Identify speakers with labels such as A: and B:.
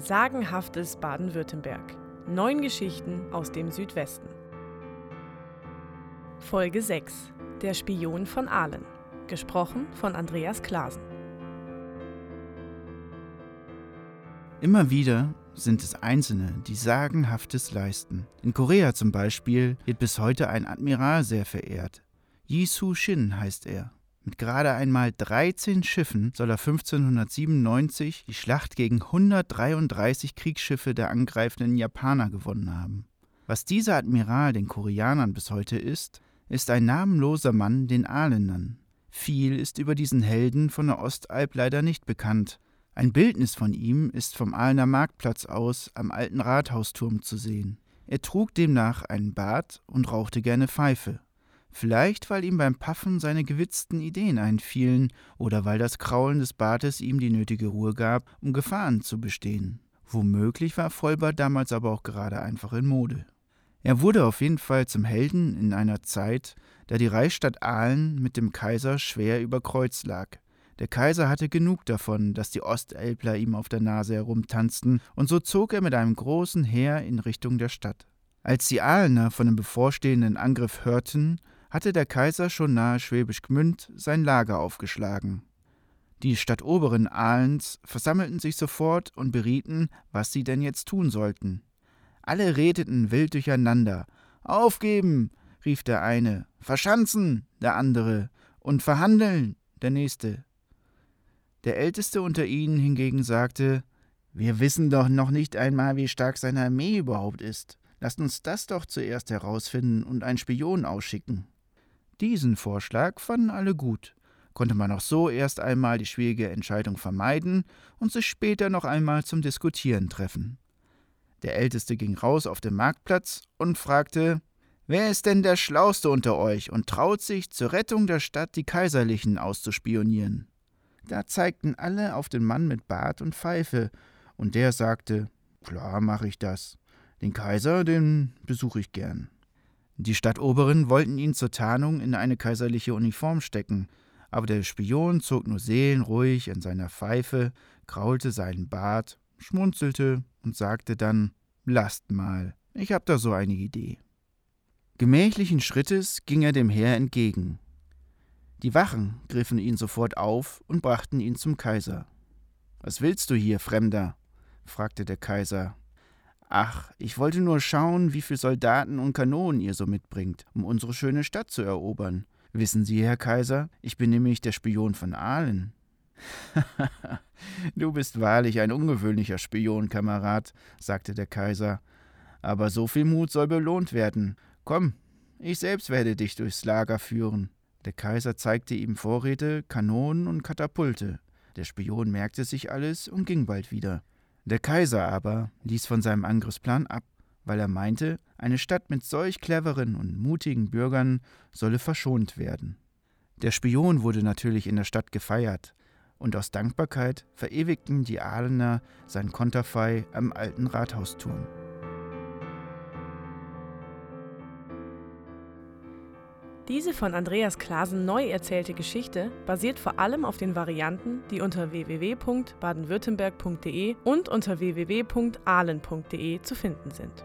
A: Sagenhaftes Baden-Württemberg. Neun Geschichten aus dem Südwesten. Folge 6. Der Spion von Aalen. Gesprochen von Andreas Klasen.
B: Immer wieder sind es Einzelne, die Sagenhaftes leisten. In Korea zum Beispiel wird bis heute ein Admiral sehr verehrt. Yisu Shin heißt er. Mit gerade einmal 13 Schiffen soll er 1597 die Schlacht gegen 133 Kriegsschiffe der angreifenden Japaner gewonnen haben. Was dieser Admiral den Koreanern bis heute ist, ist ein namenloser Mann den Aaländern. Viel ist über diesen Helden von der Ostalb leider nicht bekannt. Ein Bildnis von ihm ist vom Aalener Marktplatz aus am alten Rathausturm zu sehen. Er trug demnach einen Bart und rauchte gerne Pfeife. Vielleicht, weil ihm beim Paffen seine gewitzten Ideen einfielen oder weil das Kraulen des Bartes ihm die nötige Ruhe gab, um Gefahren zu bestehen. Womöglich war Vollbart damals aber auch gerade einfach in Mode. Er wurde auf jeden Fall zum Helden in einer Zeit, da die Reichsstadt Aalen mit dem Kaiser schwer über Kreuz lag. Der Kaiser hatte genug davon, dass die Ostelbler ihm auf der Nase herumtanzten, und so zog er mit einem großen Heer in Richtung der Stadt. Als die Aalener von dem bevorstehenden Angriff hörten, hatte der Kaiser schon nahe Schwäbisch Gmünd sein Lager aufgeschlagen. Die Stadtoberen Ahlens versammelten sich sofort und berieten, was sie denn jetzt tun sollten. Alle redeten wild durcheinander. Aufgeben, rief der eine, verschanzen, der andere, und verhandeln, der nächste. Der älteste unter ihnen hingegen sagte, wir wissen doch noch nicht einmal, wie stark seine Armee überhaupt ist. Lasst uns das doch zuerst herausfinden und einen Spion ausschicken. Diesen Vorschlag fanden alle gut. Konnte man auch so erst einmal die schwierige Entscheidung vermeiden und sich später noch einmal zum Diskutieren treffen. Der Älteste ging raus auf den Marktplatz und fragte: Wer ist denn der Schlauste unter euch und traut sich, zur Rettung der Stadt die Kaiserlichen auszuspionieren? Da zeigten alle auf den Mann mit Bart und Pfeife, und der sagte: Klar mache ich das. Den Kaiser, den besuche ich gern. Die Stadtoberen wollten ihn zur Tarnung in eine kaiserliche Uniform stecken, aber der Spion zog nur seelenruhig an seiner Pfeife, kraulte seinen Bart, schmunzelte und sagte dann: Lasst mal, ich hab da so eine Idee. Gemächlichen Schrittes ging er dem Heer entgegen. Die Wachen griffen ihn sofort auf und brachten ihn zum Kaiser. Was willst du hier, Fremder? fragte der Kaiser Ach, ich wollte nur schauen, wie viele Soldaten und Kanonen ihr so mitbringt, um unsere schöne Stadt zu erobern. Wissen Sie, Herr Kaiser, ich bin nämlich der Spion von Aalen. du bist wahrlich ein ungewöhnlicher Spion, Kamerad, sagte der Kaiser. Aber so viel Mut soll belohnt werden. Komm, ich selbst werde dich durchs Lager führen. Der Kaiser zeigte ihm Vorräte, Kanonen und Katapulte. Der Spion merkte sich alles und ging bald wieder. Der Kaiser aber ließ von seinem Angriffsplan ab, weil er meinte, eine Stadt mit solch cleveren und mutigen Bürgern solle verschont werden. Der Spion wurde natürlich in der Stadt gefeiert, und aus Dankbarkeit verewigten die Ahlener sein Konterfei am alten Rathausturm.
A: Diese von Andreas Klasen neu erzählte Geschichte basiert vor allem auf den Varianten, die unter www.badenwürttemberg.de und unter www.ahlen.de zu finden sind.